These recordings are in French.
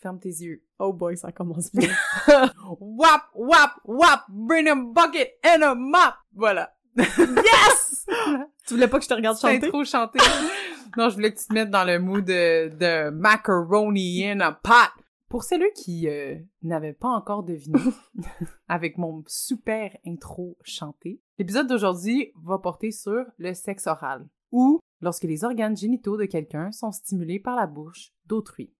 ferme tes yeux. Oh boy, ça commence bien. wap, wap, wap, bring a bucket and a mop! Voilà. yes! tu voulais pas que je te regarde chanter? trop chanter. non, je voulais que tu te mettes dans le mood de, de macaroni in a pot. Pour celles qui euh, n'avaient pas encore deviné, avec mon super intro chanté, l'épisode d'aujourd'hui va porter sur le sexe oral, ou lorsque les organes génitaux de quelqu'un sont stimulés par la bouche d'autrui.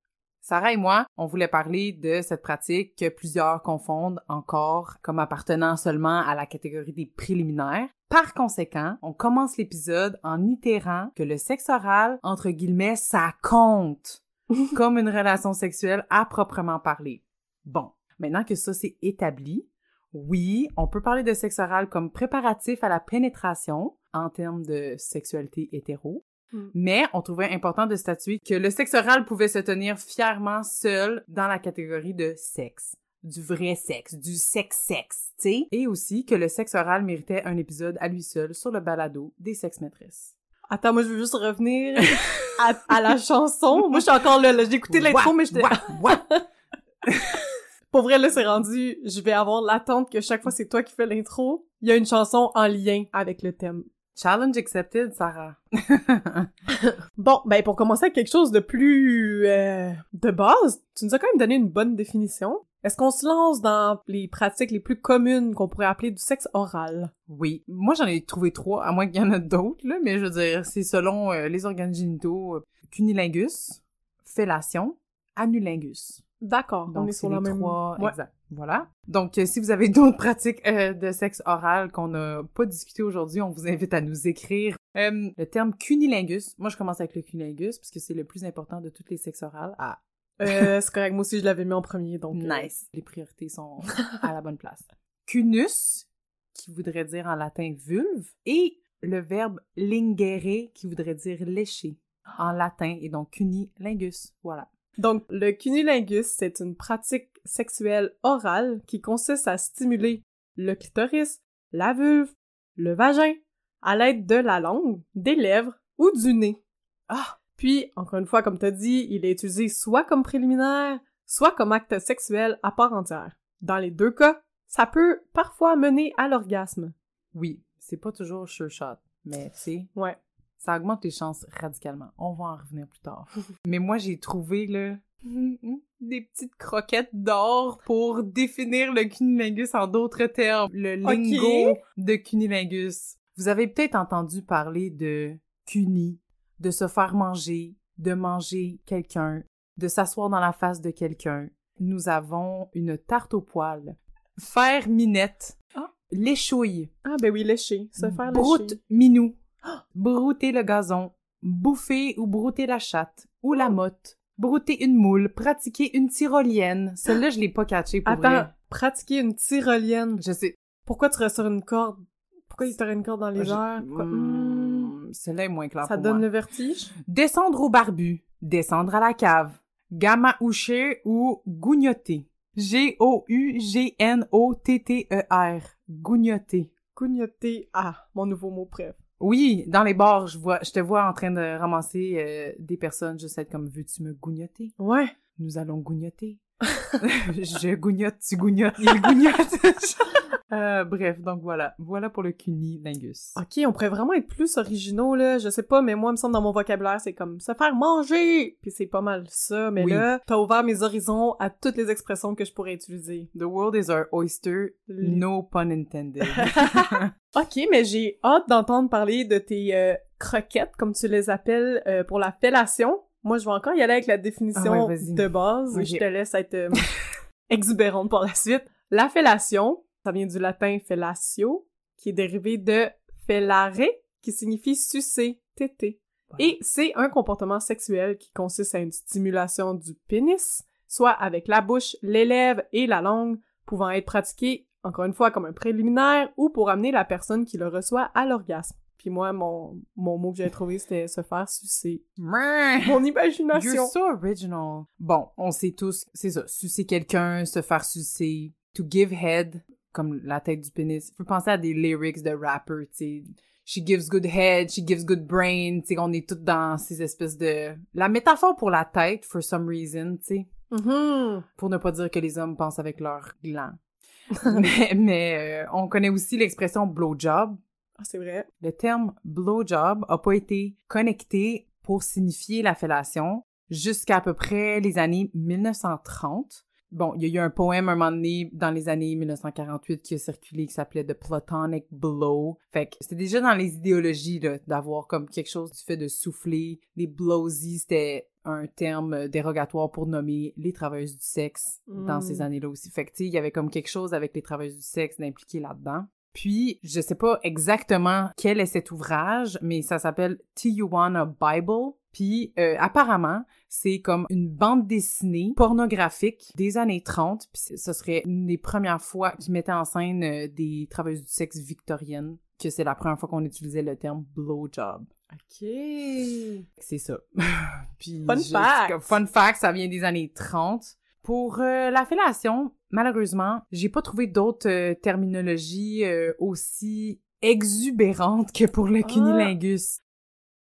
Sarah et moi, on voulait parler de cette pratique que plusieurs confondent encore comme appartenant seulement à la catégorie des préliminaires. Par conséquent, on commence l'épisode en itérant que le sexe oral, entre guillemets, ça compte comme une relation sexuelle à proprement parler. Bon, maintenant que ça c'est établi, oui, on peut parler de sexe oral comme préparatif à la pénétration en termes de sexualité hétéro, Mm. Mais on trouvait important de statuer que le sexe oral pouvait se tenir fièrement seul dans la catégorie de sexe du vrai sexe, du sexe-sexe, tu sais, et aussi que le sexe oral méritait un épisode à lui seul sur le balado des sex-maîtresses. Attends, moi je veux juste revenir à, la chanson. Moi je suis encore là, j'ai écouté l'intro mais j'étais... Pour vrai, là, c'est rendu, je vais avoir l'attente que chaque fois c'est toi qui fais l'intro, il y a une chanson en lien avec le thème. Challenge accepted, Sarah. bon, ben pour commencer avec quelque chose de plus euh, de base, tu nous as quand même donné une bonne définition. Est-ce qu'on se lance dans les pratiques les plus communes qu'on pourrait appeler du sexe oral? Oui. Moi, j'en ai trouvé trois, à moins qu'il y en ait d'autres, là, mais je veux dire, c'est selon euh, les organes génitaux, euh, cunilingus, fellation, anulingus. D'accord, on est sur la même... Trois... Exact. Voilà. Donc, euh, si vous avez d'autres pratiques euh, de sexe oral qu'on n'a pas discuté aujourd'hui, on vous invite à nous écrire. Euh, le terme cunilingus, moi je commence avec le cunilingus parce que c'est le plus important de toutes les sexes orales. Ah. c'est correct, moi aussi je l'avais mis en premier, donc... Nice. Les priorités sont à la bonne place. Cunus, qui voudrait dire en latin vulve, et le verbe lingere, qui voudrait dire lécher en latin, et donc cunilingus. Voilà. Donc, le cunilingus, c'est une pratique sexuelle orale qui consiste à stimuler le clitoris, la vulve, le vagin, à l'aide de la langue, des lèvres ou du nez. Ah! Puis, encore une fois, comme t'as dit, il est utilisé soit comme préliminaire, soit comme acte sexuel à part entière. Dans les deux cas, ça peut parfois mener à l'orgasme. Oui, c'est pas toujours sure shot, mais c'est... Ouais ça augmente les chances radicalement. On va en revenir plus tard. Mais moi, j'ai trouvé, là, des petites croquettes d'or pour définir le cunilingus en d'autres termes. Le lingo de cunilingus. Vous avez peut-être entendu parler de cuni, de se faire manger, de manger quelqu'un, de s'asseoir dans la face de quelqu'un. Nous avons une tarte au poil, faire minette, ah. l'échouille. Ah ben oui, lécher, se faire Broute minou, brouter le gazon, bouffer ou brouter la chatte, ou la motte, brouter une moule, pratiquer une tyrolienne. Celle-là, je l'ai pas catchée pour Attends, pratiquer une tyrolienne. Je sais. Pourquoi tu restes sur une corde? Pourquoi il t'aurait une corde dans les airs? Hmm, celle-là est moins claire Ça donne le vertige? Descendre au barbu, descendre à la cave, gamma oucher ou gougnoter. G-O-U-G-N-O-T-T-E-R. Gougnoter. Gougnoter. Ah, mon nouveau mot préf. Oui, dans les bars, je vois, je te vois en train de ramasser euh, des personnes, je sais comme veux-tu me gougnoter? Ouais. Nous allons gougnoter. je gougnote, tu gougnotes, il gougnote. Euh, bref, donc voilà. Voilà pour le cunilingus. Ok, on pourrait vraiment être plus originaux, là. Je sais pas, mais moi, il me semble dans mon vocabulaire, c'est comme se faire manger! Puis c'est pas mal ça, mais là, t'as ouvert mes horizons à toutes les expressions que je pourrais utiliser. The world is our oyster, no pun intended. ok, mais j'ai hâte d'entendre parler de tes euh, croquettes, comme tu les appelles, euh, pour la fellation. Moi, je vais encore y aller avec la définition ah de base. Je te laisse être exubérante pour la suite. La fellation, ça vient du latin fellatio, qui est dérivé de fellare, qui signifie sucer, téter. Et c'est un comportement sexuel qui consiste à une stimulation du pénis soit avec la bouche, les lèvres et la langue, pouvant être pratiqué, encore une fois, comme un préliminaire ou pour amener la personne qui le reçoit à l'orgasme. Puis moi, mon, mon mot que j'avais trouvé, c'était se faire sucer. Mon imagination! You're so original. Bon, on sait tous, c'est ça, sucer quelqu'un, se faire sucer, to give head, comme la tête du pénis. Faut penser à des lyrics de rappers, tu sais. She gives good head, she gives good brain, tu sais, on est toutes dans ces espèces de... La métaphore pour la tête, for some reason, tu sais. Mhm. Pour ne pas dire que les hommes pensent avec leur gland. mais mais euh, on connaît aussi l'expression blowjob. Ah, c'est vrai. Le terme blowjob a pas été connecté pour signifier la fellation jusqu'à à peu près les années 1930. Bon, il y a eu un poème un moment donné dans les années 1948 qui a circulé qui s'appelait The Platonic Blow. Fait que c'était déjà dans les idéologies d'avoir comme quelque chose du fait de souffler. Les blowsies, c'était un terme dérogatoire pour nommer les travailleuses du sexe dans Mm. ces années-là aussi. Fait que, il y avait comme quelque chose avec les travailleuses du sexe d'impliquer là-dedans. Puis, je sais pas exactement quel est cet ouvrage, mais ça s'appelle Tijuana Bible. Puis, euh, apparemment, c'est comme une bande dessinée pornographique des années 30. Puis, ce serait une des premières fois qu'ils mettaient en scène euh, des travailleuses du sexe victoriennes, que c'est la première fois qu'on utilisait le terme blowjob. OK. C'est ça. Puis, Fun je- fact. Fun fact, ça vient des années 30. Pour euh, la fellation, malheureusement, j'ai pas trouvé d'autres euh, terminologies aussi exubérantes que pour le Ah. cunilingus.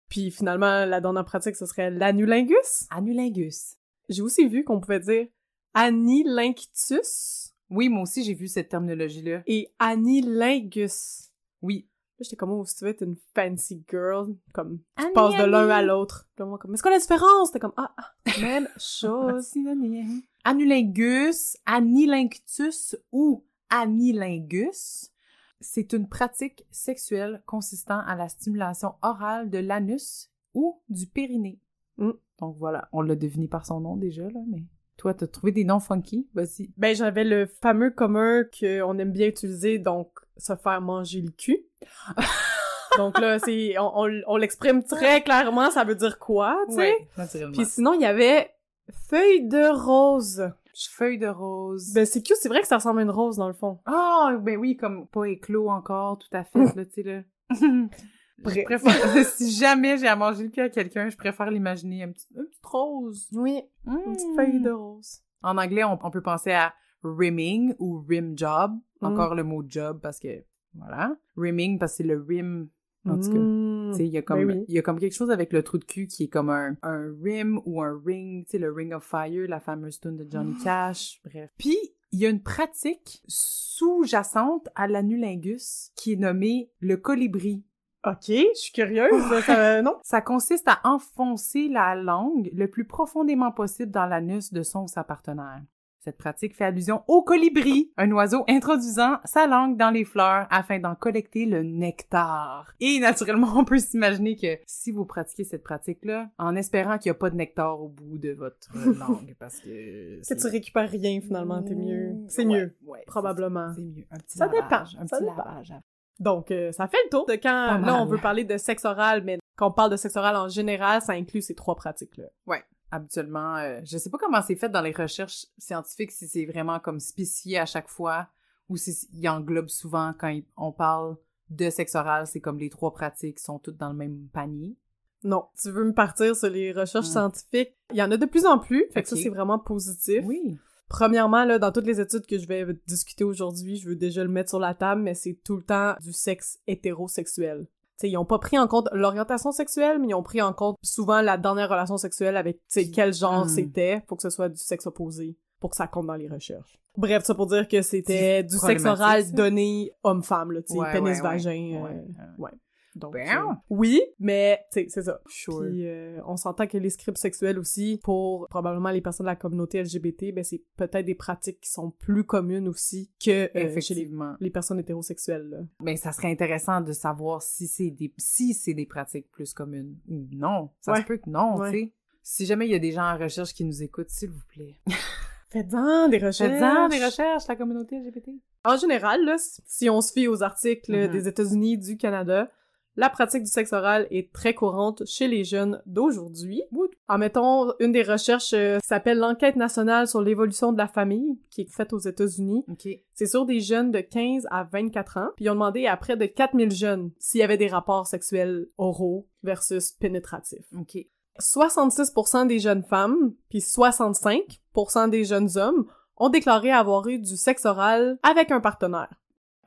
Puis finalement, la dernière pratique, ce serait l'anulingus. Anulingus. J'ai aussi vu qu'on pouvait dire anilinquitus Oui, moi aussi, j'ai vu cette terminologie-là. et anilingus. Oui. Là, j'étais comme, oh, si tu veux être une fancy girl, comme, tu passes de l'un à l'autre. Comme, mais c'est quoi la différence? T'es comme, ah, ah, même chose. Anulingus, anilinctus ou anilingus, c'est une pratique sexuelle consistant à la stimulation orale de l'anus ou du périnée. Mm. Donc voilà, on l'a deviné par son nom déjà, là, mais toi, t'as trouvé des noms funky? Vas-y. Ben, j'avais le fameux commun qu'on aime bien utiliser, donc, se faire manger le cul. donc là, c'est, on, on, on l'exprime très clairement, ça veut dire quoi, tu sais? Puis sinon, il y avait feuille de rose. Feuille de rose. Ben, c'est cute, c'est vrai que ça ressemble à une rose, dans le fond. Ah, ben oui, comme pas éclos encore, tout à fait, là, tu sais, là. Je Bref. préfère, si jamais j'ai à manger le cul à quelqu'un, je préfère l'imaginer un petit, une petite rose. Oui, une petite feuille de rose. En anglais, on, on peut penser à rimming ou rim job. Mm. Encore le mot job parce que, voilà. Rimming parce que c'est le rim. En tout cas, Mm. tu sais, il y a comme, Ben oui. il y a comme quelque chose avec le trou de cul qui est comme un, un rim ou un ring, tu sais, le Ring of Fire, la fameuse tune de Johnny Cash, bref. Puis, il y a une pratique sous-jacente à l'anulingus qui est nommée le colibri. Ok, je suis curieuse. ça- non? Ça consiste à enfoncer la langue le plus profondément possible dans l'anus de son ou sa partenaire. Cette pratique fait allusion au colibri, un oiseau introduisant sa langue dans les fleurs afin d'en collecter le nectar. Et naturellement, on peut s'imaginer que si vous pratiquez cette pratique-là, en espérant qu'il n'y a pas de nectar au bout de votre langue, parce que... Que tu récupères rien, finalement, t'es mieux. C'est Ouais, mieux, ouais, probablement. C'est mieux. Un petit Ça lavage, dépend, Un ça petit dépend. lavage. Donc, euh, ça fait le tour de quand, là, on veut parler de sexe oral, mais quand on parle de sexe oral en général, ça inclut ces trois pratiques-là. Habituellement, euh, je sais pas comment c'est fait dans les recherches scientifiques, si c'est vraiment comme spécifié à chaque fois, ou si il englobe souvent quand il- on parle de sexe oral, c'est comme les trois pratiques sont toutes dans le même panier. Non, tu veux me partir sur les recherches Mm. scientifiques. Il y en a de plus en plus, fait que ça, c'est vraiment positif. Oui. Premièrement, là, dans toutes les études que je vais discuter aujourd'hui, je veux déjà le mettre sur la table, mais c'est tout le temps du sexe hétérosexuel. T'sais, ils ont pas pris en compte l'orientation sexuelle, mais ils ont pris en compte souvent la dernière relation sexuelle avec quel genre Hmm. c'était pour que ce soit du sexe opposé, pour que ça compte dans les recherches. Bref, ça pour dire que c'était du sexe oral donné homme-femme, là, ouais, pénis-vagin. ouais, euh, ouais. Donc, Ben. euh, oui, mais c'est ça. Sure. Puis euh, on s'entend que les scripts sexuels aussi, pour probablement les personnes de la communauté LGBT, ben c'est peut-être des pratiques qui sont plus communes aussi que euh, chez les, personnes hétérosexuelles. Là. Mais ça serait intéressant de savoir si c'est des si c'est des pratiques plus communes ou non. Ça Ouais. se peut que non, Ouais. tu sais. Si jamais il y a des gens en recherche qui nous écoutent, s'il vous plaît. Faites-en des recherches. Faites-en des recherches, la communauté LGBT. En général, là, si on se fie aux articles Mhm. des États-Unis, du Canada, la pratique du sexe oral est très courante chez les jeunes d'aujourd'hui. En mettons, une des recherches euh, s'appelle l'enquête nationale sur l'évolution de la famille, qui est faite aux États-Unis. C'est sur des jeunes de 15 à 24 ans, puis ils ont demandé à près de 4000 jeunes s'il y avait des rapports sexuels oraux versus pénétratifs. OK. 66% des jeunes femmes, puis 65% des jeunes hommes ont déclaré avoir eu du sexe oral avec un partenaire.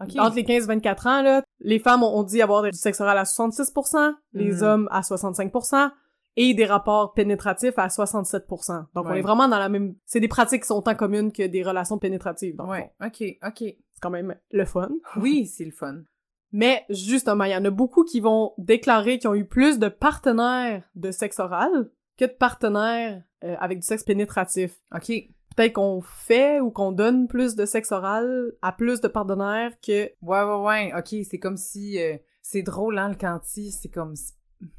Entre les 15 et 24 ans, là, les femmes ont ont dit avoir du sexe oral à 66%, les Mhm. hommes à 65%, et des rapports pénétratifs à 67%. Donc, on est vraiment dans la même... C'est des pratiques qui sont autant communes que des relations pénétratives, donc Ouais, OK, OK. c'est quand même le fun. Oui, c'est le fun. Mais, justement, il y en a beaucoup qui vont déclarer qu'ils ont eu plus de partenaires de sexe oral que de partenaires euh, avec du sexe pénétratif. OK. Peut-être qu'on fait ou qu'on donne plus de sexe oral à plus de partenaires que Ouais, ouais, ouais. OK, c'est comme si... euh, c'est drôle, hein, le quanti, c'est comme... si-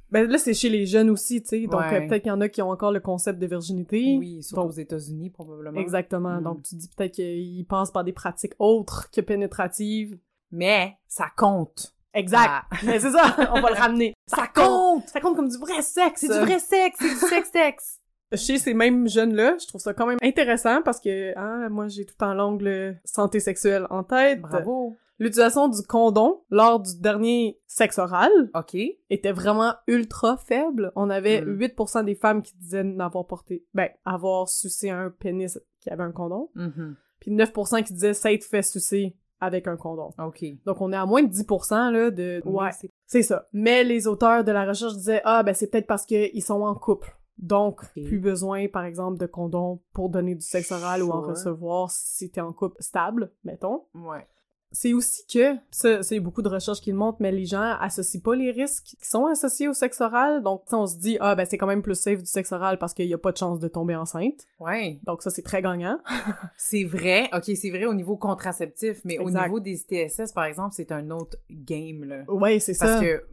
Ben là, c'est chez les jeunes aussi, tu sais. Donc, Ouais. euh, peut-être qu'il y en a qui ont encore le concept de virginité. Oui, surtout Donc- aux États-Unis, probablement. Exactement. Mm. Donc, tu dis peut-être qu'ils passent par des pratiques autres que pénétratives. Mais ça compte. Exact. Ah. Mais c'est ça, on va le ramener. Ça compte! Ça compte comme du vrai sexe. C'est du vrai sexe, c'est du sexe-sexe! Chez ces mêmes jeunes-là, je trouve ça quand même intéressant parce que, hein, moi, j'ai tout en l'angle santé sexuelle en tête. Bravo! L'utilisation du condom lors du dernier sexe oral OK. était vraiment ultra faible. On avait Mm. 8% des femmes qui disaient n'avoir porté, ben, avoir sucé un pénis qui avait un condom, Mhm. puis 9% qui disaient s'être fait sucer avec un condom. OK. Donc on est à moins de 10% là de ouais, c'est ça. Mais les auteurs de la recherche disaient ah ben c'est peut-être parce qu'ils sont en couple. Donc plus besoin par exemple de condom pour donner du sexe oral ou en recevoir si t'es en couple stable, mettons. Ouais. C'est aussi que, ça, c'est beaucoup de recherches qui le montrent, mais les gens associent pas les risques qui sont associés au sexe oral. Donc, on se dit, ah, ben, c'est quand même plus safe du sexe oral parce qu'il y a pas de chance de tomber enceinte. Ouais. Donc, ça, c'est très gagnant. C'est vrai. OK, c'est vrai au niveau contraceptif, mais Exact. au niveau des ITSS, par exemple, c'est un autre game, là. Ouais, c'est ça. Parce que,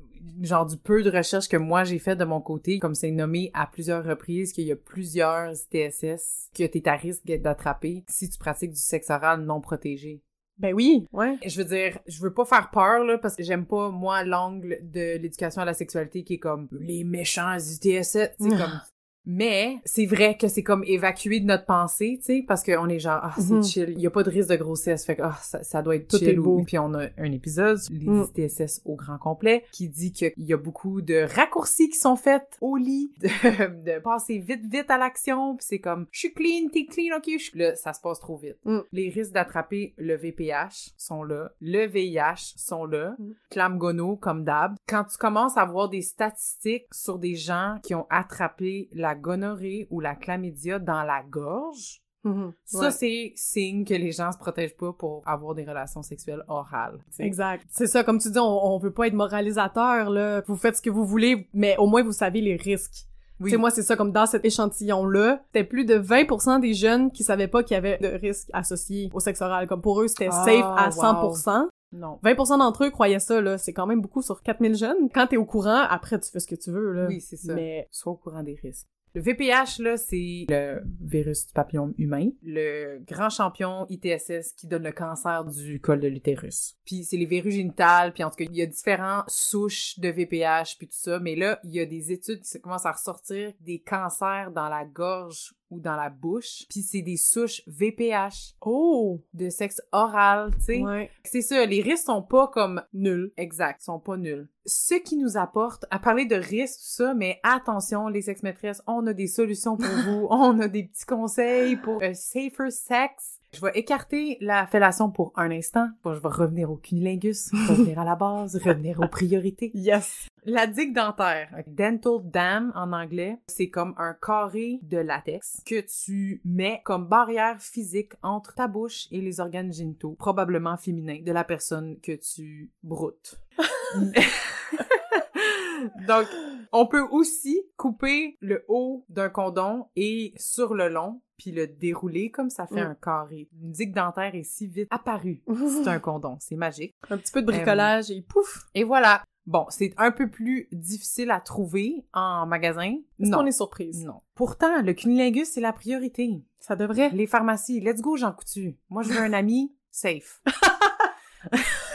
genre, du peu de recherches que moi j'ai fait de mon côté, comme c'est nommé à plusieurs reprises qu'il y a plusieurs ITSS que t'es à risque d'attraper si tu pratiques du sexe oral non protégé. Ben oui, ouais. Je veux dire, je veux pas faire peur, là, parce que j'aime pas, moi, l'angle de l'éducation à la sexualité qui est comme les méchants ITSS, sais, comme... Mais c'est vrai que c'est comme évacué de notre pensée, tu sais, parce qu'on est genre, ah, c'est Mhm. chill, il y a pas de risque de grossesse, fait que ah, ça, ça doit être Tout chill. est beau. ou- Puis on a un épisode les Mm. ITSS au grand complet qui dit qu'il y a beaucoup de raccourcis qui sont faits au lit, de, de passer vite, vite à l'action, puis c'est comme, je suis clean, t'es clean, ok, je suis... Là, ça se passe trop vite. Mm. Les risques d'attraper le VPH sont là, le VIH sont là, Mm. clamgono comme d'hab. Quand tu commences à voir des statistiques sur des gens qui ont attrapé la gonorrhée ou la chlamydia dans la gorge, Mhm. ça Ouais. c'est signe que les gens se protègent pas pour avoir des relations sexuelles orales. Exact. C'est ça, comme tu dis, on, on veut pas être moralisateur, là. Vous faites ce que vous voulez, mais au moins vous savez les risques. Oui. Moi, c'est ça, comme dans cet échantillon-là, c'était plus de 20% des jeunes qui savaient pas qu'il y avait de risques associés au sexe oral. Comme pour eux, c'était Ah, safe à wow. 100%. Non. 20% d'entre eux croyaient ça, là. C'est quand même beaucoup sur 4000 jeunes. Quand t'es au courant, après, tu fais ce que tu veux, là. Oui, c'est ça. Mais, Sois au courant des risques. Le VPH, là, c'est le virus du papillon humain, le grand champion ITSS qui donne le cancer du col de l'utérus. Puis c'est les verrues génitales, puis en tout cas, il y a différentes souches de VPH, puis tout ça, mais là, il y a des études qui commencent à ressortir des cancers dans la gorge ou dans la bouche, puis c'est des souches VPH oh! de sexe oral, tu sais. Ouais. C'est ça, les risques sont pas comme Nul. Exact, sont pas nuls. Ce qui nous apporte à parler de risques, tout ça, mais attention, les sex maîtresses, on a des solutions pour vous, on a des petits conseils pour un safer sex. Je vais écarter la fellation pour un instant. Bon, je vais revenir au cunilingus, revenir à la base, revenir aux priorités. Yes! La digue dentaire, dental dam en anglais, c'est comme un carré de latex que tu mets comme barrière physique entre ta bouche et les organes génitaux, probablement féminins, de la personne que tu broutes. Donc, on peut aussi couper le haut d'un condom et sur le long, puis le dérouler comme ça fait Mm. un carré. Une digue dentaire est si vite apparue. C'est un condom, c'est magique. Un petit peu de bricolage et pouf! Et voilà. Bon, c'est un peu plus difficile à trouver en magasin. Est-ce Non. qu'on est surprise? Non. Pourtant, le cunilingus, c'est la priorité. Ça devrait. Les pharmacies, let's go, Jean Coutu. Moi, je veux un ami safe.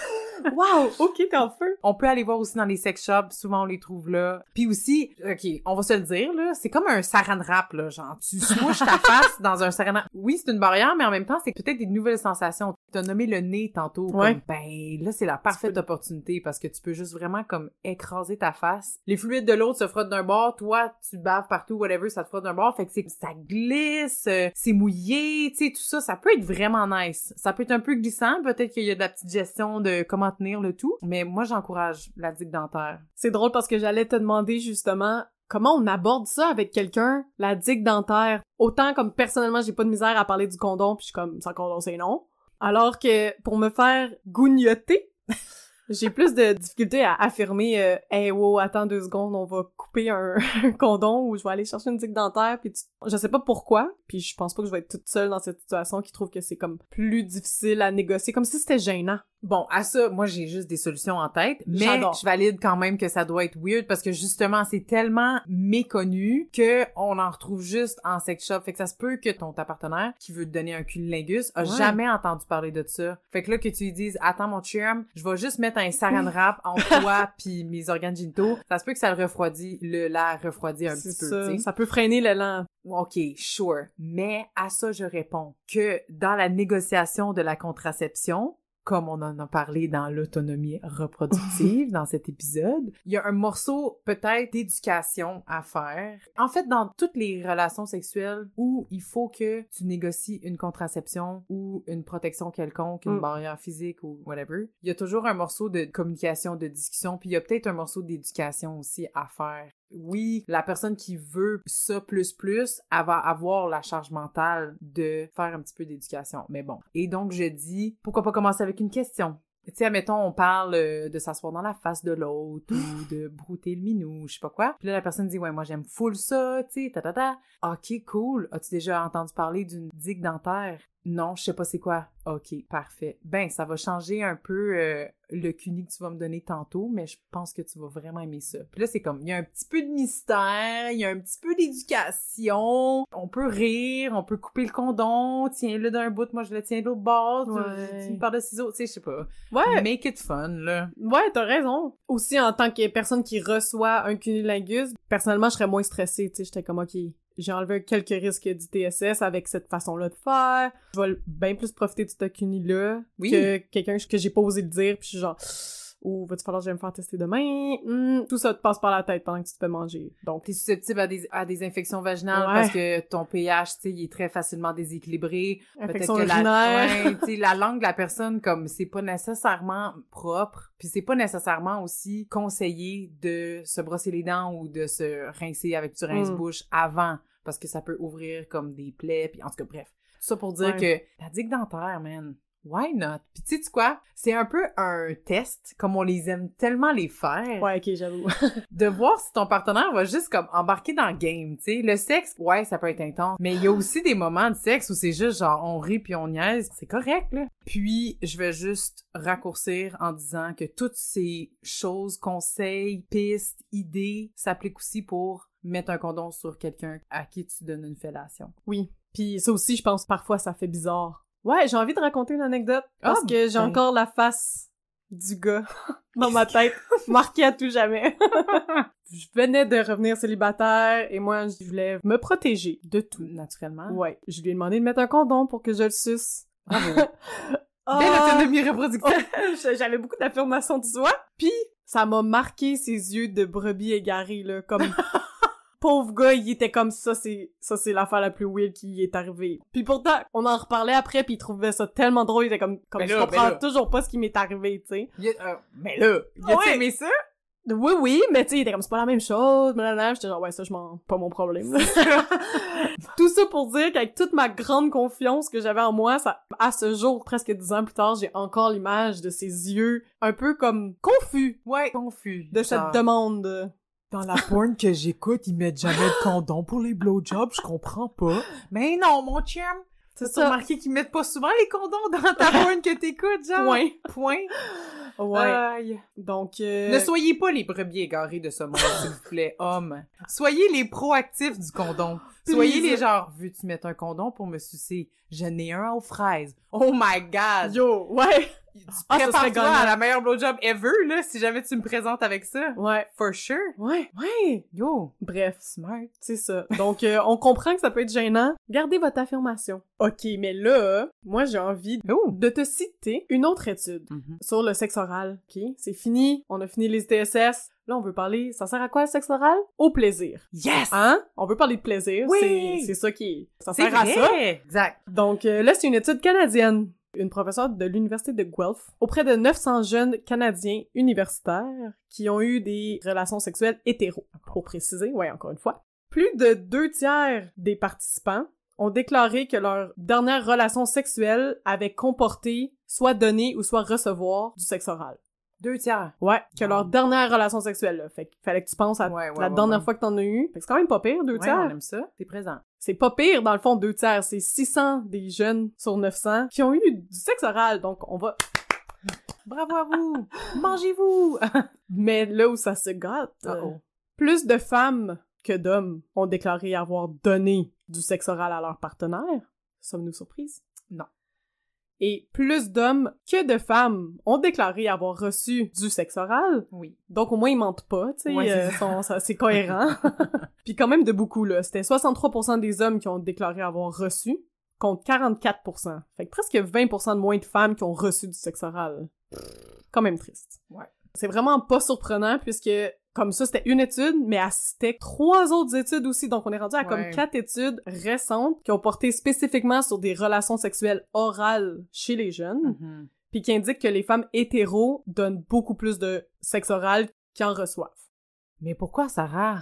wow! OK, t'es en feu! On peut aller voir aussi dans les sex shops, souvent on les trouve là. Puis aussi, OK, on va se le dire, là, c'est comme un saran wrap, là, genre, tu smouches ta face dans un saran wrap. Oui, c'est une barrière, mais en même temps, c'est peut-être des nouvelles sensations. Tu as nommé le nez tantôt, Ouais. comme, ben, là, c'est la parfaite opportunité parce que tu peux juste vraiment, comme, écraser ta face. Les fluides de l'autre se frottent d'un bord, toi, tu baves partout, whatever, ça te frotte d'un bord, fait que c'est, ça glisse, euh, c'est mouillé, tu sais, tout ça, ça peut être vraiment nice. Ça peut être un peu glissant, peut-être qu'il y a de la petite gestion de comment tenir le tout, mais moi, j'encourage la digue dentaire. C'est drôle parce que j'allais te demander justement comment on aborde ça avec quelqu'un, la digue dentaire? Autant comme personnellement, j'ai pas de misère à parler du condom, puis je suis comme sans condom c'est non. Alors que pour me faire gougnoter, j'ai plus de difficulté à affirmer euh, hey wow attends deux secondes on va couper un, un condom ou je vais aller chercher une digue dentaire puis tu- je sais pas pourquoi puis je pense pas que je vais être toute seule dans cette situation qui trouve que c'est comme plus difficile à négocier comme si c'était gênant Bon, à ça, moi, j'ai juste des solutions en tête, mais je valide quand même que ça doit être weird parce que justement, c'est tellement méconnu que on en retrouve juste en sex shop. Fait que ça se peut que ton ta partenaire qui veut te donner un cunilingus a Ouais. jamais entendu parler de ça. Fait que là, que tu lui dises, attends, mon chum, je vais juste mettre un saran wrap entre toi puis mes organes génitaux. Ça se peut que ça le refroidit, le l'air refroidit un petit peu, ça tu sais. ça peut freiner l'élan OK, sure. Mais à ça, je réponds que dans la négociation de la contraception, comme on en a parlé dans l'autonomie reproductive dans cet épisode, il y a un morceau peut-être d'éducation à faire. En fait, dans toutes les relations sexuelles où il faut que tu négocies une contraception ou une protection quelconque, une Mm. barrière physique ou whatever, il y a toujours un morceau de communication, de discussion, puis il y a peut-être un morceau d'éducation aussi à faire oui, la personne qui veut ça plus plus, elle va avoir la charge mentale de faire un petit peu d'éducation. Mais bon. Et donc, je dis, pourquoi pas commencer avec une question? Tu sais, admettons, on parle euh, de s'asseoir dans la face de l'autre ou de brouter le minou, je sais pas quoi. Puis là, la personne dit, ouais, moi, j'aime full ça, tu sais, ta ta ta. Ok, cool. As-tu déjà entendu parler d'une digue dentaire? Non, je sais pas c'est quoi. Ok, parfait. Ben, ça va changer un peu euh, le cuni que tu vas me donner tantôt, mais je pense que tu vas vraiment aimer ça. Puis là, c'est comme, il y a un petit peu de mystère, il y a un petit peu d'éducation, on peut rire, on peut couper le condom, tiens-le d'un bout, moi je le tiens de l'autre bord, tu- Ouais. tu me parles de ciseaux, tu sais, je sais pas. ouais Make it fun, là. Ouais, t'as raison. Aussi, en tant que personne qui reçoit un cunilingus, personnellement, je serais moins stressée, tu sais, j'étais comme, OK, j'ai enlevé quelques risques du TSS avec cette façon-là de faire. Je vais bien plus profiter cuni-là Oui. que quelqu'un que j'ai pas osé le dire, puis je suis genre, ou va-tu falloir que j'aille me faire tester demain? Hmm, tout ça te passe par la tête pendant que tu te fais manger. Donc, T'es susceptible à des, à des infections vaginales Ouais. parce que ton pH, tu sais, il est très facilement déséquilibré. infection Peut-être que la, ouais, la langue de la personne, comme, c'est pas nécessairement propre, puis c'est pas nécessairement aussi conseillé de se brosser les dents ou de se rincer avec du rince-bouche avant, parce que ça peut ouvrir comme des plaies, puis en tout cas, bref. Tout ça pour dire Ouais. que la digue dentaire, man, why not? Puis tu sais quoi? C'est un peu un test, comme on les aime tellement les faire Ouais, ok, j'avoue. de voir si ton partenaire va juste comme embarquer dans le game, tu sais. Le sexe, ouais, ça peut être intense, mais il y a aussi des moments de sexe où c'est juste genre on rit puis on niaise, c'est correct là. Puis je vais juste raccourcir en disant que toutes ces choses, conseils, pistes, idées s'appliquent aussi pour mettre un condom sur quelqu'un à qui tu donnes une fellation. Oui. Puis ça aussi, je pense, parfois, ça fait bizarre. Ouais, j'ai envie de raconter une anecdote parce Ah, que j'ai ben. encore la face du gars dans ma tête, marquée à tout jamais. je venais de revenir célibataire et moi, je voulais me protéger de tout. Naturellement. Ouais, je lui ai demandé de mettre un condom pour que je le suce. Ah! Belle autonomie reproductive. J'avais beaucoup d'affirmation du soi. Puis, ça m'a marqué ses yeux de brebis égarés, là, comme... Pauvre gars, il était comme ça, c'est ça c'est l'affaire la plus weird qui est arrivée. Puis pourtant, on en reparlait après, puis il trouvait ça tellement drôle, il était comme, comme je comprends toujours pas ce qui m'est arrivé, tu sais. Euh, mais là, il a Ouais. aimé ça? Oui, oui, mais tu sais, il était comme, c'est pas la même chose, blablabla. J'étais genre, ouais, ça, je m'en... pas mon problème. Tout ça pour dire qu'avec toute ma grande confiance que j'avais en moi, ça, à ce jour, presque dix ans plus tard, j'ai encore l'image de ses yeux un peu comme confus Ouais, confus. de cette demande. Dans la porn que j'écoute, ils mettent jamais de condom pour les blowjobs, je comprends pas. Mais non, mon chum! C'est T'as remarqué qu'ils mettent pas souvent les condoms dans ta porn que t'écoutes, genre? Point. Point. Ouais. Aïe. Donc, euh, Ne soyez pas les brebis égarés de ce monde, s'il vous plaît, hommes. Soyez les proactifs du condom. Soyez les genre, veux-tu mettre un condom pour me sucer? Je n'ai un aux fraises. Oh my god! Yo, ouais. Ah, Prépare-toi à la meilleure blowjob ever, là, si jamais tu me présentes avec ça. Ouais. For sure. Ouais. Ouais. Yo, Bref, smart. c'est ça. Donc, euh, on comprend que ça peut être gênant. Gardez votre affirmation. OK, mais là, moi, j'ai envie Oh. de te citer une autre étude Mhm. sur le sexe oral. OK? C'est fini. On a fini les TSS. Là, on veut parler... Ça sert à quoi, le sexe oral? Au plaisir. Yes! Hein? On veut parler de plaisir. Oui! C'est- ça qui est... Ça sert à ça. Exact. Donc euh, là, c'est une étude canadienne. Une professeure de l'Université de Guelph, auprès de 900 jeunes Canadiens universitaires qui ont eu des relations sexuelles hétéro, pour préciser, ouais, encore une fois. Plus de deux tiers des participants ont déclaré que leur dernière relation sexuelle avait comporté soit donner ou soit recevoir du sexe oral. Deux tiers. Ouais, que Wow. leur dernière relation sexuelle, là. Fait qu'il fallait que tu penses à Ouais, ouais, la ouais, dernière fois que t'en as eu. Fait que c'est quand même pas pire, deux tiers. on aime ça. T'es présent. C'est pas pire, dans le fond, deux tiers. C'est 600 des jeunes sur 900 qui ont eu du sexe oral. Donc, on va... Bravo à vous! Mangez-vous! Mais là où ça se gâte, euh, plus de femmes que d'hommes ont déclaré avoir donné du sexe oral à leur partenaire. Sommes-nous surprises? Et plus d'hommes que de femmes ont déclaré avoir reçu du sexe oral. Oui. Donc au moins ils mentent pas, tu sais, Ouais, c'est euh, c'est cohérent. Puis quand même de beaucoup là, c'était 63% des hommes qui ont déclaré avoir reçu contre 44%. Fait que presque 20% de moins de femmes qui ont reçu du sexe oral. Quand même triste. Ouais. C'est vraiment pas surprenant puisque comme ça c'était une étude, mais elle citait trois autres études aussi. Donc on est rendu à comme quatre études récentes qui ont porté spécifiquement sur des relations sexuelles orales chez les jeunes Mhm. puis qui indique que les femmes hétéros donnent beaucoup plus de sexe oral qu'ils en reçoivent. Mais pourquoi, Sarah?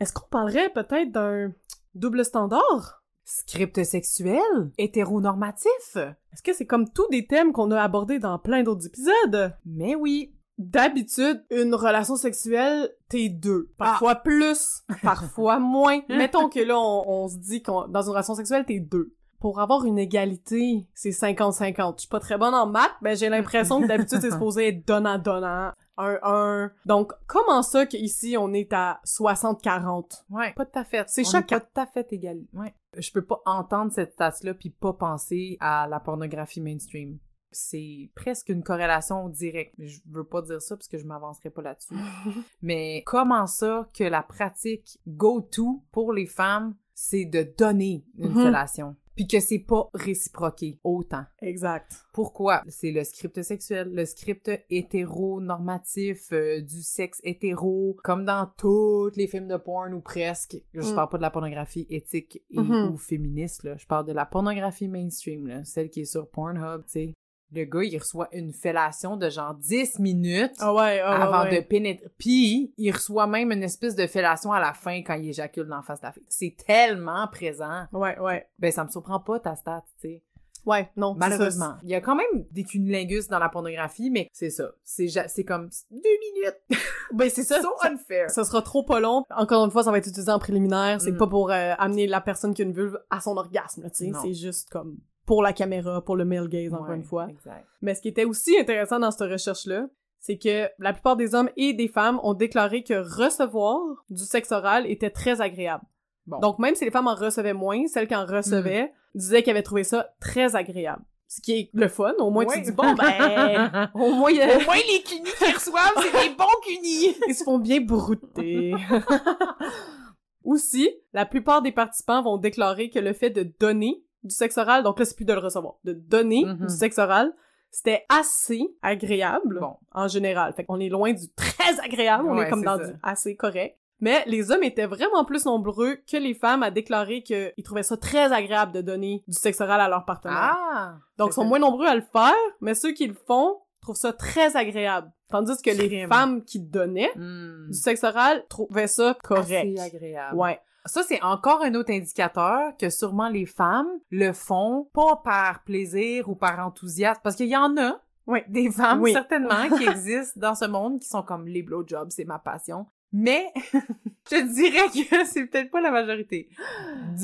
Est-ce qu'on parlerait peut-être d'un double standard? Script sexuel? Hétéronormatif? Est-ce que c'est comme tous des thèmes qu'on a abordés dans plein d'autres épisodes? Mais oui. D'habitude, une relation sexuelle, t'es deux. Parfois plus, parfois moins. Mettons que là, on, on se dit qu'on dans une relation sexuelle, t'es deux. Pour avoir une égalité, c'est 50-50. Je suis pas très bonne en maths, mais j'ai l'impression que d'habitude, c'est supposé être donnant-donnant. Un, un. Donc, comment ça qu'ici, on est à 60-40? Ouais. Pas tout à fait. C'est choquant. Pas tout à fait égal. Ouais. Je peux pas entendre cette stat-là puis pas penser à la pornographie mainstream. C'est presque une corrélation directe. Je veux pas dire ça parce que je m'avancerai pas là-dessus. Mais comment ça que la pratique go-to pour les femmes, c'est de donner une Mhm. fellation? Puis que c'est pas réciproqué autant. Exact. Pourquoi? C'est le script sexuel, le script hétéronormatif euh, du sexe hétéro, comme dans tous les films de porn ou presque. Je Mm. parle pas de la pornographie éthique et, Mhm. ou féministe, là. Je parle de la pornographie mainstream, là, celle qui est sur Pornhub, tu sais. Le gars, il reçoit une fellation de genre 10 minutes Ah ouais, ah avant ouais. de pénétrer. Puis, il reçoit même une espèce de fellation à la fin quand il éjacule dans la face de la fille. C'est tellement présent. Ouais, ouais. Ben, ça me surprend pas ta stat, tu sais. Ouais, non. Malheureusement. ça. Il y a quand même des cunilingus dans la pornographie, mais c'est ça. C'est c'est comme deux minutes. Ben, c'est ça. so ça. unfair. Ça sera trop pas long. Encore une fois, ça va être utilisé en préliminaire. C'est Mm. pas pour euh, amener la personne qui a une vulve à son orgasme, tu sais. C'est juste comme pour la caméra, pour le male gaze, encore Ouais, une fois. Exact. Mais ce qui était aussi intéressant dans cette recherche-là, c'est que la plupart des hommes et des femmes ont déclaré que recevoir du sexe oral était très agréable. Bon. Donc, même si les femmes en recevaient moins, celles qui en recevaient disaient qu'elles avaient trouvé ça très agréable. Ce qui est le fun, au moins tu Ouais. te dis, bon, ben, au moins, a- Au moins, les cunis qui reçoivent, c'est des bons cunis. Ils se font bien brouter. Aussi, la plupart des participants vont déclarer que le fait de donner du sexe oral, donc là c'est plus de le recevoir, de donner du sexe oral, c'était assez agréable Bon. en général. Fait qu'on est loin du très agréable, on Ouais, est comme dans ça. du assez correct. Mais les hommes étaient vraiment plus nombreux que les femmes à déclarer qu'ils trouvaient ça très agréable de donner du sexe oral à leur partenaire. Ah! Donc, ils sont moins nombreux à le faire, mais ceux qui le font trouvent ça très agréable. Tandis que les femmes qui donnaient Hmm. du sexe oral trouvaient ça correct. Assez agréable. Ouais. Ça, c'est encore un autre indicateur que sûrement les femmes le font pas par plaisir ou par enthousiasme, parce qu'il y en a Oui. des femmes, Oui. certainement, qui existent dans ce monde, qui sont comme les blowjobs, c'est ma passion. Mais, je dirais que c'est peut-être pas la majorité.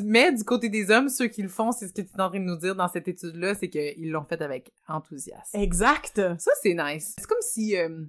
Mais du côté des hommes, ceux qui le font, c'est ce que tu es en train de nous dire dans cette étude-là, c'est qu'ils l'ont fait avec enthousiasme. Exact. Ça, c'est nice. C'est comme si euh,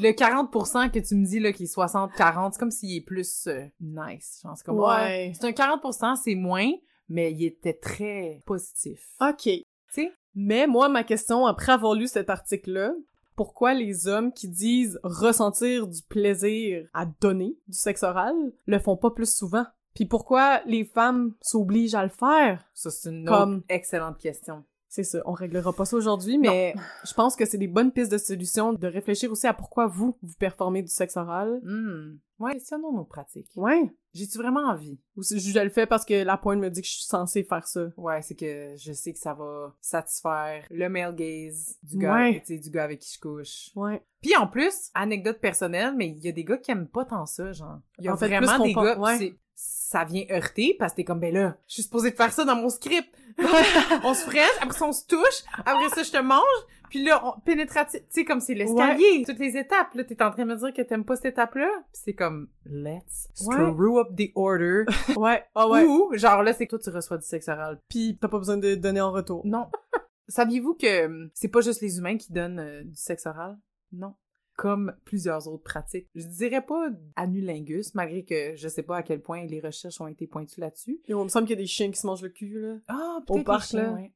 le 40% que tu me dis, là, qui est 60-40, c'est comme s'il est plus euh, nice. Genre, c'est comme, ouais. C'est un 40%, c'est moins, mais il était très positif. OK. sais? Mais moi, ma question, après avoir lu cet article-là, pourquoi les hommes qui disent ressentir du plaisir à donner du sexe oral le font pas plus souvent? Puis pourquoi les femmes s'obligent à le faire? Ça, c'est une Comme- autre excellente question. C'est ça, on réglera pas ça aujourd'hui, mais je pense que c'est des bonnes pistes de solution de réfléchir aussi à pourquoi vous, vous performez du sexe oral. Hmm. Ouais, questionnons nos pratiques. Ouais. J'ai-tu vraiment envie? Ou si je le fais parce que la pointe me dit que je suis censée faire ça. Ouais, c'est que je sais que ça va satisfaire le male gaze du gars, Ouais. tu sais, du gars avec qui je couche. Ouais. Puis en plus, anecdote personnelle, mais il y a des gars qui aiment pas tant ça, genre. Il y a En fait, vraiment des gars, ouais. Ça vient heurter parce que t'es comme, ben là, je suis supposée de faire ça dans mon script. on se fraîche, après ça on se touche, après ça je te mange, puis là, on pénétratif, tu sais, comme c'est l'escalier, toutes les étapes, là, t'es en train de me dire que t'aimes pas cette étape-là, Puis c'est comme, let's Ouais. screw up the order, Ouais. Ah ouais. ou, genre là, c'est que toi tu reçois du sexe oral. Puis t'as pas besoin de donner en retour. Non. Saviez-vous que hum, c'est pas juste les humains qui donnent euh, du sexe oral? Non. Comme plusieurs autres pratiques. Je dirais pas anulingus, malgré que je sais pas à quel point les recherches ont été pointues là-dessus. Il me semble qu'il y a des chiens qui se mangent le cul, là. Ah, Au parc, chiens, là. ouais.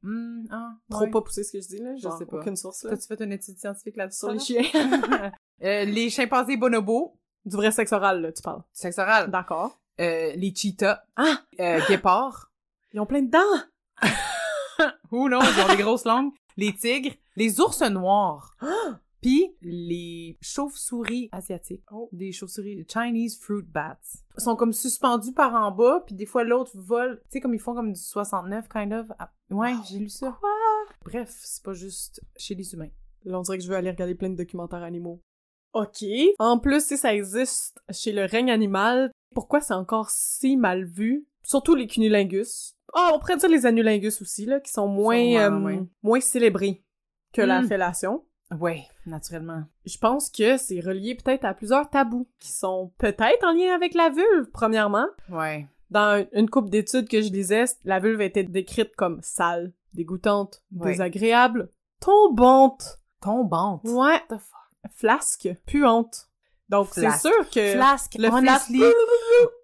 Ah, Trop ouais. pas pousser ce que je dis, là. Je sais pas. aucune source, là. T'as-tu fait une étude scientifique là-dessus? Sur les chiens. Euh, les chimpanzés bonobos, du vrai sexe oral, là, tu parles. sexe oral. D'accord. Euh, les cheetahs, Ah! euh, guépards. Ils ont plein de dents! Ou non, ils ont des grosses langues. Les tigres, les ours noirs. Puis les chauves-souris asiatiques. Oh. Des chauves-souris Chinese fruit bats. Sont comme suspendus par en bas, puis des fois l'autre vole. Tu sais, comme ils font comme du 69, kind of. Ouais, j'ai lu ça. Quoi? Bref, c'est pas juste chez les humains. Là, on dirait que je veux aller regarder plein de documentaires animaux. OK. En plus, si ça existe chez le règne animal, pourquoi c'est encore si mal vu? Surtout les cunilingus. Ah, on pourrait dire les anulingus aussi, là, qui sont moins, Sûrement, euh, ouais. moins célébrés que la Mm. fellation. Ouais, naturellement. Je pense que c'est relié peut-être à plusieurs tabous qui sont peut-être en lien avec la vulve, premièrement. Ouais. Dans une couple d'études que je lisais, la vulve était décrite comme sale, dégoûtante, Ouais. désagréable, tombante, Tombante? ouais, the fuck? flasque, puante. Donc c'est sûr que Flasque. le honestly,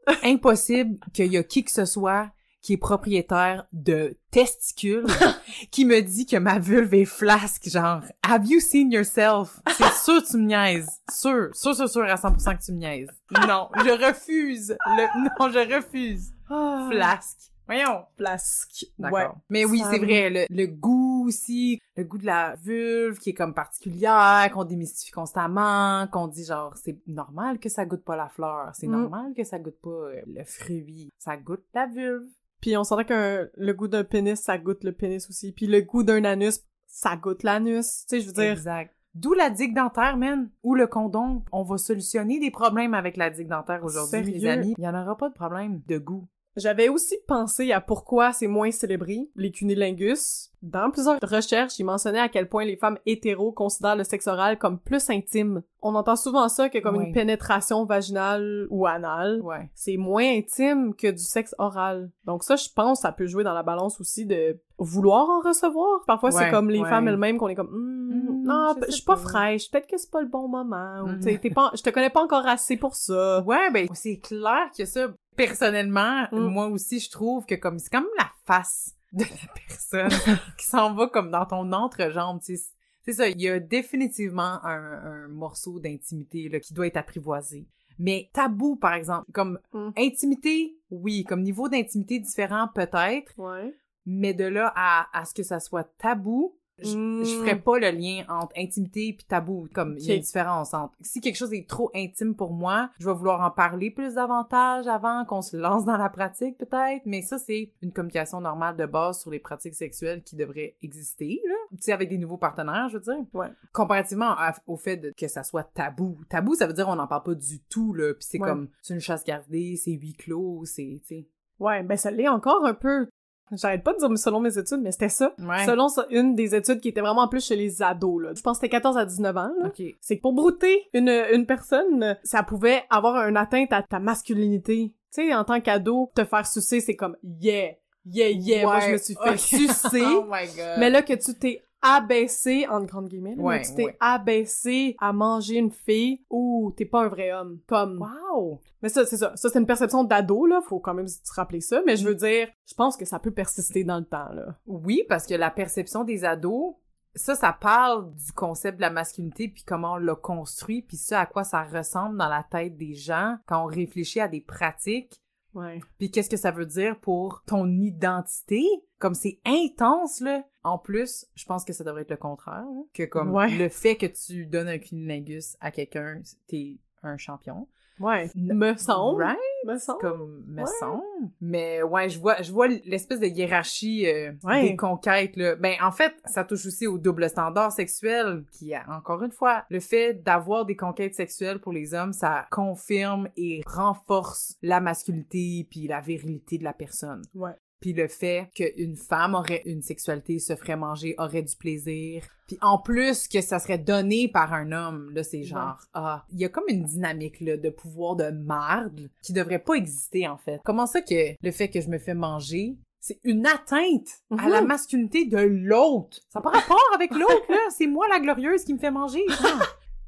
flasque impossible qu'il y a qui que ce soit qui est propriétaire de testicules qui me dit que ma vulve est flasque, genre, have you seen yourself? C'est sûr que tu me niaises. Sûr, sûr, sûr, sûr à 100% que tu me niaises. Non, je refuse. Le... Non, je refuse. Ah, Flasque. Voyons. flasque. D'accord. Ouais. Mais oui, c'est vrai, le, le goût aussi, le goût de la vulve qui est comme particulière, qu'on démystifie constamment, qu'on dit genre c'est normal que ça goûte pas la fleur, c'est Mm. normal que ça goûte pas euh, le fruit, ça goûte la vulve. Puis on sentait que le goût d'un pénis, ça goûte le pénis aussi. Puis le goût d'un anus, ça goûte l'anus. Tu sais, je veux dire, Exact. D'où la digue dentaire, man, ou le condom? On va solutionner des problèmes avec la digue dentaire aujourd'hui, les amis. Il y en aura pas de problème de goût. J'avais aussi pensé à pourquoi c'est moins célébré, les cunilingus. Dans plusieurs recherches, ils mentionnaient à quel point les femmes hétéros considèrent le sexe oral comme plus intime. On entend souvent ça que comme Ouais. une pénétration vaginale ou anale, Ouais. c'est moins intime que du sexe oral. Donc ça, je pense, ça peut jouer dans la balance aussi de vouloir en recevoir. Parfois, c'est comme les femmes elles-mêmes qu'on est comme, Hmm, Hmm, non, je suis pas pas. fraîche, peut-être que c'est pas le bon moment. Ou, Mhm. tu sais, t'es pas, je te connais pas encore assez pour ça. Ouais, ben c'est clair que ça, personnellement, Mm. moi aussi, je trouve que comme c'est comme la face de la personne qui s'en va comme dans ton entrejambe, tu sais. C'est ça, il y a définitivement un, un morceau d'intimité qui doit être apprivoisé. Mais tabou, par exemple, comme Mm. intimité, oui, comme niveau d'intimité différent peut-être, Ouais. mais de là à, à ce que ça soit tabou, je, Mm. je ferais pas le lien entre intimité et tabou. Comme il y a une différence entre. Si quelque chose est trop intime pour moi, je vais vouloir en parler plus davantage avant qu'on se lance dans la pratique peut-être. Mais ça c'est une communication normale de base sur les pratiques sexuelles qui devrait exister là. Tu sais avec des nouveaux partenaires, je veux dire. Ouais. Comparativement à- au fait de- que ça soit tabou. Tabou, ça veut dire on n'en parle pas du tout là. Puis c'est Ouais. comme c'est une chasse gardée, c'est huis clos, c'est tu sais. Ouais, ben ça l'est encore un peu. J'arrête pas de dire selon mes études, mais c'était ça. Ouais. Selon ça, une des études qui était vraiment plus chez les ados, là. Je pense que c'était 14 à 19 ans, là. C'est que pour brouter une, une personne, ça pouvait avoir un atteinte à ta masculinité. Tu sais, en tant qu'ado, te faire sucer, c'est comme « yeah, yeah, yeah, moi je me suis fait ok. sucer oh my god. Mais là que tu t'es abaissé, en grande guillemets, Ouais, mais tu t'es ouais. abaissé à manger une fille ou t'es pas un vrai homme. Comme. Wow! Mais ça, c'est ça. Ça, c'est une perception d'ado, là. Faut quand même se rappeler ça. Mais je veux dire, je pense que ça peut persister dans le temps, là. Oui, parce que la perception des ados, ça, ça parle du concept de la masculinité, puis comment on l'a construit, puis ça, à quoi ça ressemble dans la tête des gens quand on réfléchit à des pratiques, Ouais. puis qu'est-ce que ça veut dire pour ton identité? Comme c'est intense, là. En plus, je pense que ça devrait être le contraire, là. que comme Ouais. le fait que tu donnes un cunnilingus à quelqu'un, t'es un champion. Ouais. Me semble. Right? Me semble. comme me Ouais. semble. Mais ouais, je vois, je vois l'espèce de hiérarchie euh, Ouais. des conquêtes là. Ben en fait, ça touche aussi au double standard sexuel, qui a encore une fois le fait d'avoir des conquêtes sexuelles pour les hommes, ça confirme et renforce la masculinité puis la virilité de la personne. Ouais. Puis le fait qu'une femme aurait une sexualité, se ferait manger, aurait du plaisir. Puis en plus que ça serait donné par un homme, là c'est genre ah, il y a comme une dynamique là de pouvoir de marde qui devrait pas exister en fait. Comment ça que le fait que je me fais manger, c'est une atteinte à Mhm. la masculinité de l'autre? Ça n'a pas rapport avec l'autre là, c'est moi la glorieuse qui me fait manger.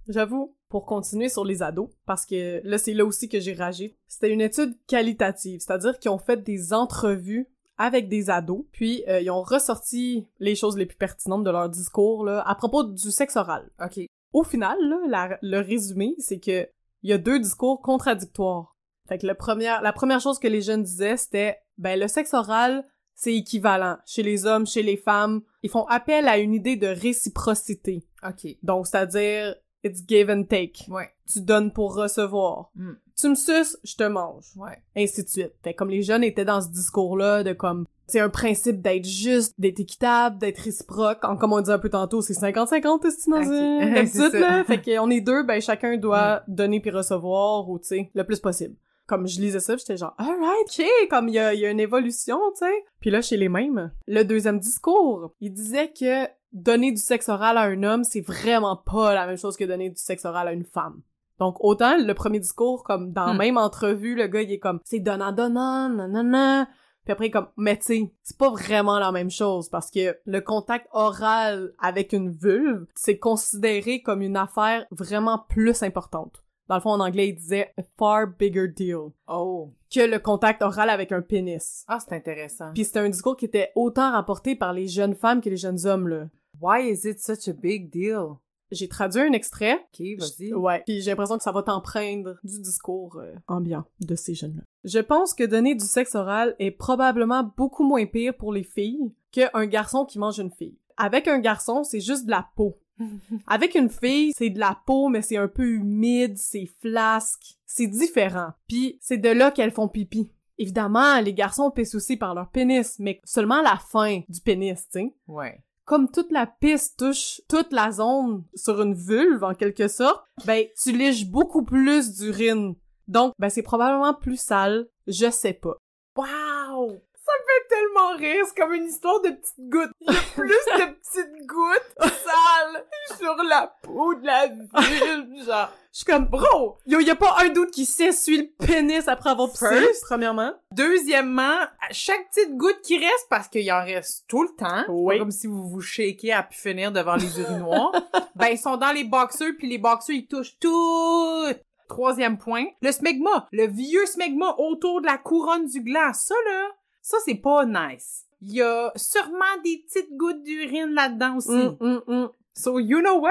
J'avoue, pour continuer sur les ados, parce que là, c'est là aussi que j'ai ragé. C'était une étude qualitative, c'est-à-dire qu'ils ont fait des entrevues avec des ados, puis euh, ils ont ressorti les choses les plus pertinentes de leur discours là, à propos du sexe oral. OK. Au final, là, la- le résumé, c'est que il y a deux discours contradictoires. Fait que le premier, la première chose que les jeunes disaient, c'était ben le sexe oral, c'est équivalent chez les hommes, chez les femmes. Ils font appel à une idée de réciprocité. OK. Donc, c'est-à-dire, it's give and take. Ouais. Tu donnes pour recevoir. Mm. Tu me suces, je te mange. Ouais. Ainsi de suite. Fait comme les jeunes étaient dans ce discours-là de comme, c'est un principe d'être juste, d'être équitable, d'être réciproque. En, comme on dit un peu tantôt, c'est 50-50, est-ce dans Ok. un... C'est d'habitude, là. Fait qu'on est deux, ben chacun doit donner puis recevoir, ou tu sais, le plus possible. Comme je lisais ça, j'étais genre, alright, ok, comme il y a, y a une évolution, tu sais. Puis là, chez les mêmes, le deuxième discours, il disait que donner du sexe oral à un homme, c'est vraiment pas la même chose que donner du sexe oral à une femme. Donc autant le premier discours, comme dans la Hmm. même entrevue, le gars il est comme c'est donnant donnant, nanana. Puis après comme mais tu sais, c'est pas vraiment la même chose parce que le contact oral avec une vulve, c'est considéré comme une affaire vraiment plus importante. Dans le fond en anglais, il disait a far bigger deal Oh. que le contact oral avec un pénis. Ah, c'est intéressant. Puis c'était un discours qui était autant rapporté par les jeunes femmes que les jeunes hommes là. Why is it such a big deal? J'ai traduit un extrait OK, vas-y. Ouais. Puis j'ai l'impression que ça va t'empreindre du discours euh, ambiant de ces jeunes-là. Je pense que donner du sexe oral est probablement beaucoup moins pire pour les filles qu'un garçon qui mange une fille. Avec un garçon, c'est juste de la peau. Avec une fille, c'est de la peau, mais c'est un peu humide, c'est flasque, c'est différent. Puis c'est de là qu'elles font pipi. Évidemment, les garçons pissent aussi par leur pénis, mais seulement la fin du pénis, tu sais Ouais. Comme toute la piste touche toute la zone sur une vulve, en quelque sorte, ben, tu liches beaucoup plus d'urine. Donc, ben, c'est probablement plus sale. Je sais pas. Wow! Ça me fait tellement rire, c'est comme une histoire de petites gouttes. Il y a plus de petites gouttes sales sur la peau de la vulve, genre. Je suis comme, bro! Yo, y a pas un doute qui s'essuie le pénis après avoir pissé, premièrement. Deuxièmement, à chaque petite goutte qui reste, parce qu'il en reste tout le temps, Oui. comme si vous vous shakez à pu finir devant les urinoirs, ben ils sont dans les boxeurs, puis les boxeurs, ils touchent tout! Troisième point, le smegma, le vieux smegma autour de la couronne du gland, ça là, ça c'est pas nice. Il y a sûrement des petites gouttes d'urine là-dedans aussi. Hum, hum, hum. So you know what?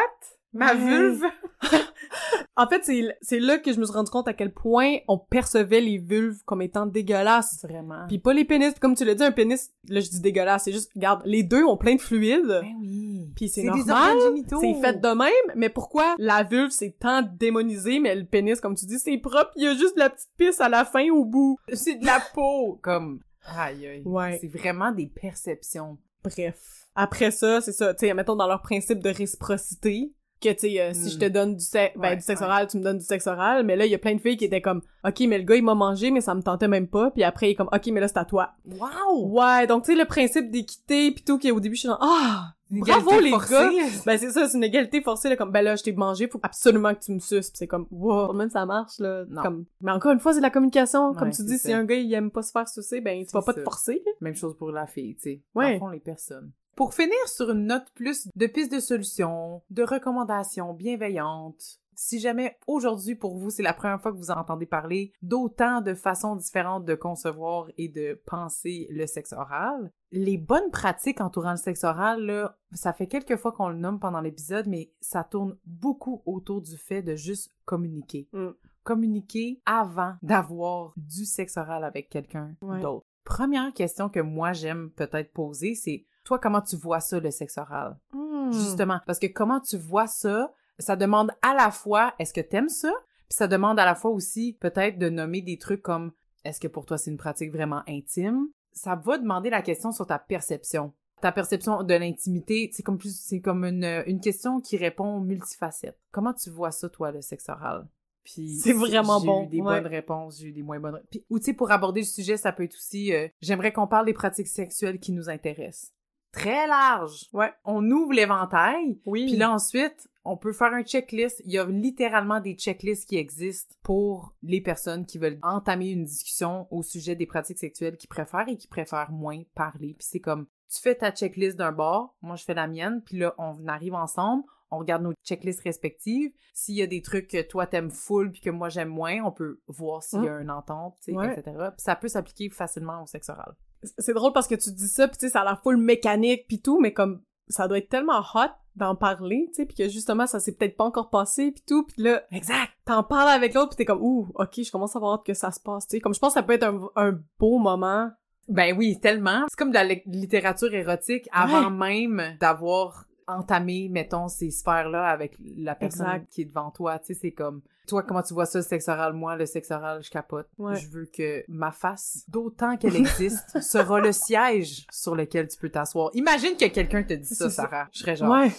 Ma Ouais. vulve, En fait, c'est, là que je me suis rendu compte à quel point on percevait les vulves comme étant dégueulasses. vraiment. Puis pas les pénis. Comme tu l'as dit, un pénis, là, je dis dégueulasse. C'est juste, regarde, les deux ont plein de fluides. Ben oui. Puis c'est normal. C'est fait de même, mais pourquoi la vulve c'est tant démonisé, mais le pénis, comme tu dis, c'est propre, il y a juste de la petite pisse à la fin au bout. C'est de la peau. Comme, aïe, aïe. Ouais. C'est vraiment des perceptions. Bref. Après ça, c'est ça, tu sais, mettons dans leur principe de réciprocité, que tu sais, euh, si je te donne du sexe, ben Ouais, du sexe ouais. oral, tu me donnes du sexe oral, mais là, il y a plein de filles qui étaient comme, ok, mais le gars, il m'a mangé, mais ça me tentait même pas, puis après, il est comme, ok, mais là, c'est à toi. Wow! Ouais, donc tu sais, le principe d'équité, pis tout, qui au début, je suis genre, ah! Bravo, les forcée. gars! Ben c'est ça, c'est une égalité forcée là comme ben là je t'ai mangé, faut absolument que tu me suces. C'est comme wow, même ça marche là. Non. Comme mais encore une fois c'est la communication, comme tu dis si un gars il aime pas se faire sucer, ben tu vas pas te forcer. Même chose pour la fille, tu sais. Ouais. Fond, les personnes. Pour finir sur une note plus de pistes de solutions, de recommandations bienveillantes, si jamais aujourd'hui pour vous c'est la première fois que vous entendez parler d'autant de façons différentes de concevoir et de penser le sexe oral, les bonnes pratiques entourant le sexe oral, là, ça fait quelques fois qu'on le nomme pendant l'épisode, mais ça tourne beaucoup autour du fait de juste communiquer. Mm. Communiquer avant d'avoir du sexe oral avec quelqu'un Ouais. d'autre. Première question que moi j'aime peut-être poser, c'est toi comment tu vois ça le sexe oral? Hmm. Justement, parce que comment tu vois ça, ça demande à la fois est-ce que t'aimes ça, puis ça demande à la fois aussi peut-être de nommer des trucs comme est-ce que pour toi c'est une pratique vraiment intime? Ça va demander la question sur ta perception. Ta perception de l'intimité, c'est comme plus, c'est comme une, une question qui répond multifacette. Comment tu vois ça, toi, le sexe oral? Puis C'est vraiment j'ai bon, eu des ouais. bonnes réponses, j'ai eu des moins bonnes. Puis, ou tu sais, pour aborder le sujet, ça peut être aussi, euh, j'aimerais qu'on parle des pratiques sexuelles qui nous intéressent. Très large. Ouais. On ouvre l'éventail, Oui. puis là, ensuite, on peut faire un checklist. Il y a littéralement des checklists qui existent pour les personnes qui veulent entamer une discussion au sujet des pratiques sexuelles qui préfèrent et qui préfèrent moins parler. Puis c'est comme, tu fais ta checklist d'un bord, moi je fais la mienne, puis là, on arrive ensemble, on regarde nos checklists respectives. S'il y a des trucs que toi t'aimes full puis que moi j'aime moins, on peut voir s'il y a une entente, Ouais. etc. Puis ça peut s'appliquer facilement au sexe oral. C'est drôle parce que tu dis ça, puis tu sais, ça a l'air full mécanique puis tout, mais comme ça doit être tellement hot d'en parler, tu sais, puis que justement ça s'est peut-être pas encore passé puis tout, puis là Exact! t'en parles avec l'autre puis t'es comme ouh, ok, je commence à hâte que ça se passe, tu sais, comme je pense que ça peut être un, un beau moment. Ben oui, tellement. C'est comme de la li- littérature érotique avant même d'avoir entamé, mettons, ces sphères-là avec la personne Exact. qui est devant toi. Tu sais, c'est comme, toi, comment tu vois ça, le sexe oral? Moi, le sexe oral, je capote. Ouais. Je veux que ma face, d'autant qu'elle existe, sera le siège sur lequel tu peux t'asseoir. Imagine que quelqu'un te dit ça. Sarah. Je serais genre, Ouais.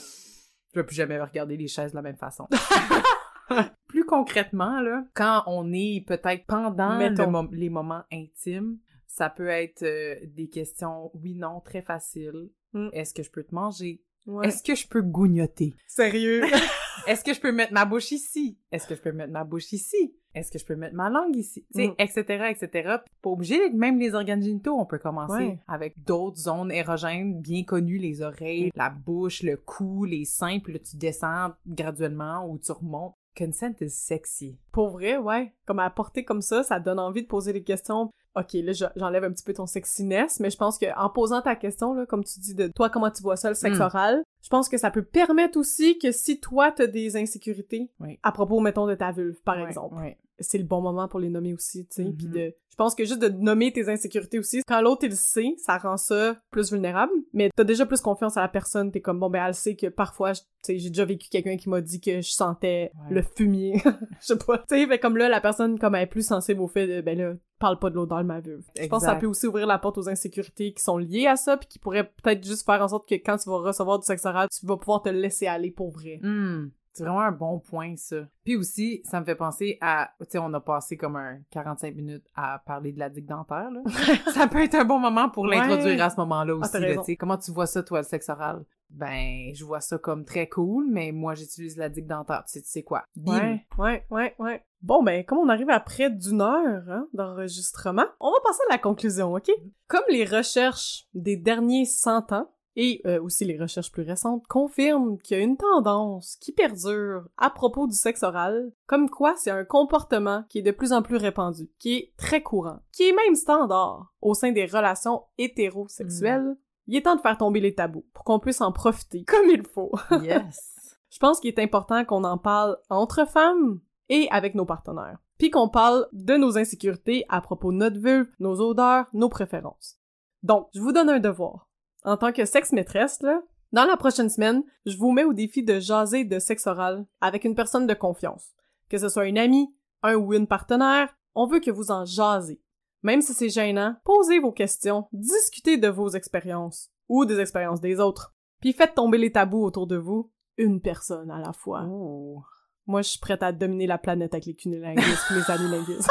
je vais plus jamais regarder les chaises de la même façon. plus concrètement, là, quand on est peut-être pendant le mom- les moments intimes, ça peut être euh, des questions oui, non, très faciles. Mm. Est-ce que je peux te manger? Ouais. Est-ce que je peux gougnoter? Sérieux? Est-ce que je peux mettre ma bouche ici? Est-ce que je peux mettre ma bouche ici? Est-ce que je peux mettre ma langue ici? Tu sais, Mm. etc., etc. Puis Pas obligé d'être même les organes génitaux. On peut commencer Ouais. avec d'autres zones érogènes bien connues, les oreilles, la bouche, le cou, les seins, puis là, tu descends graduellement ou tu remontes. Consent is sexy. Pour vrai, ouais. Comme à porter comme ça, ça donne envie de poser des questions. Ok, là, je- j'enlève un petit peu ton sexiness, mais je pense que en posant ta question, là, comme tu dis, de toi, comment tu vois ça, le sexe Mm. oral, je pense que ça peut permettre aussi que si toi, t'as des insécurités, Oui. à propos, mettons, de ta vulve, par exemple. C'est le bon moment pour les nommer aussi, tu sais. Puis de, je pense que juste de nommer tes insécurités aussi, quand l'autre il le sait, ça rend ça plus vulnérable. Mais t'as déjà plus confiance à la personne, t'es comme bon ben elle sait que parfois, tu sais, j'ai déjà vécu quelqu'un qui m'a dit que je sentais Ouais. le fumier, je sais pas. Tu sais, fait comme là la personne comme elle est plus sensible au fait de ben là parle pas de l'odeur de ma vulve. Je pense que ça peut aussi ouvrir la porte aux insécurités qui sont liées à ça puis qui pourraient peut-être juste faire en sorte que quand tu vas recevoir du sexe oral, tu vas pouvoir te laisser aller pour vrai. Hmm, C'est vraiment un bon point, ça. Puis aussi, ça me fait penser à... Tu sais, on a passé comme un 45 minutes à parler de la digue dentaire, là. ça peut être un bon moment pour Ouais. l'introduire à ce moment-là Ah, aussi, là, tu sais. Comment tu vois ça, toi, le sexe oral? Ben, je vois ça comme très cool, mais moi, j'utilise la digue dentaire. Tu sais, tu sais quoi? Bim. Ouais, ouais, ouais, ouais. Bon, ben, comme on arrive à près d'une heure hein, d'enregistrement, on va passer à la conclusion, OK? Comme les recherches des derniers 100 ans, et euh, aussi les recherches plus récentes, confirment qu'il y a une tendance qui perdure à propos du sexe oral, comme quoi c'est un comportement qui est de plus en plus répandu, qui est très courant, qui est même standard au sein des relations hétérosexuelles. Il est temps de faire tomber les tabous pour qu'on puisse en profiter comme il faut. Yes. Je pense qu'il est important qu'on en parle entre femmes et avec nos partenaires. Puis qu'on parle de nos insécurités à propos de notre vulve, nos odeurs, nos préférences. Donc, je vous donne un devoir. En tant que sexe maîtresse, là, dans la prochaine semaine, je vous mets au défi de jaser de sexe oral avec une personne de confiance. Que ce soit une amie, un ou une partenaire, on veut que vous en jasez. Même si c'est gênant, posez vos questions, discutez de vos expériences ou des expériences des autres. Puis faites tomber les tabous autour de vous, une personne à la fois. Oh. Moi, je suis prête à dominer la planète avec les cunilinguistes et les anilinguistes.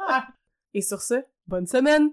et sur ce, bonne semaine!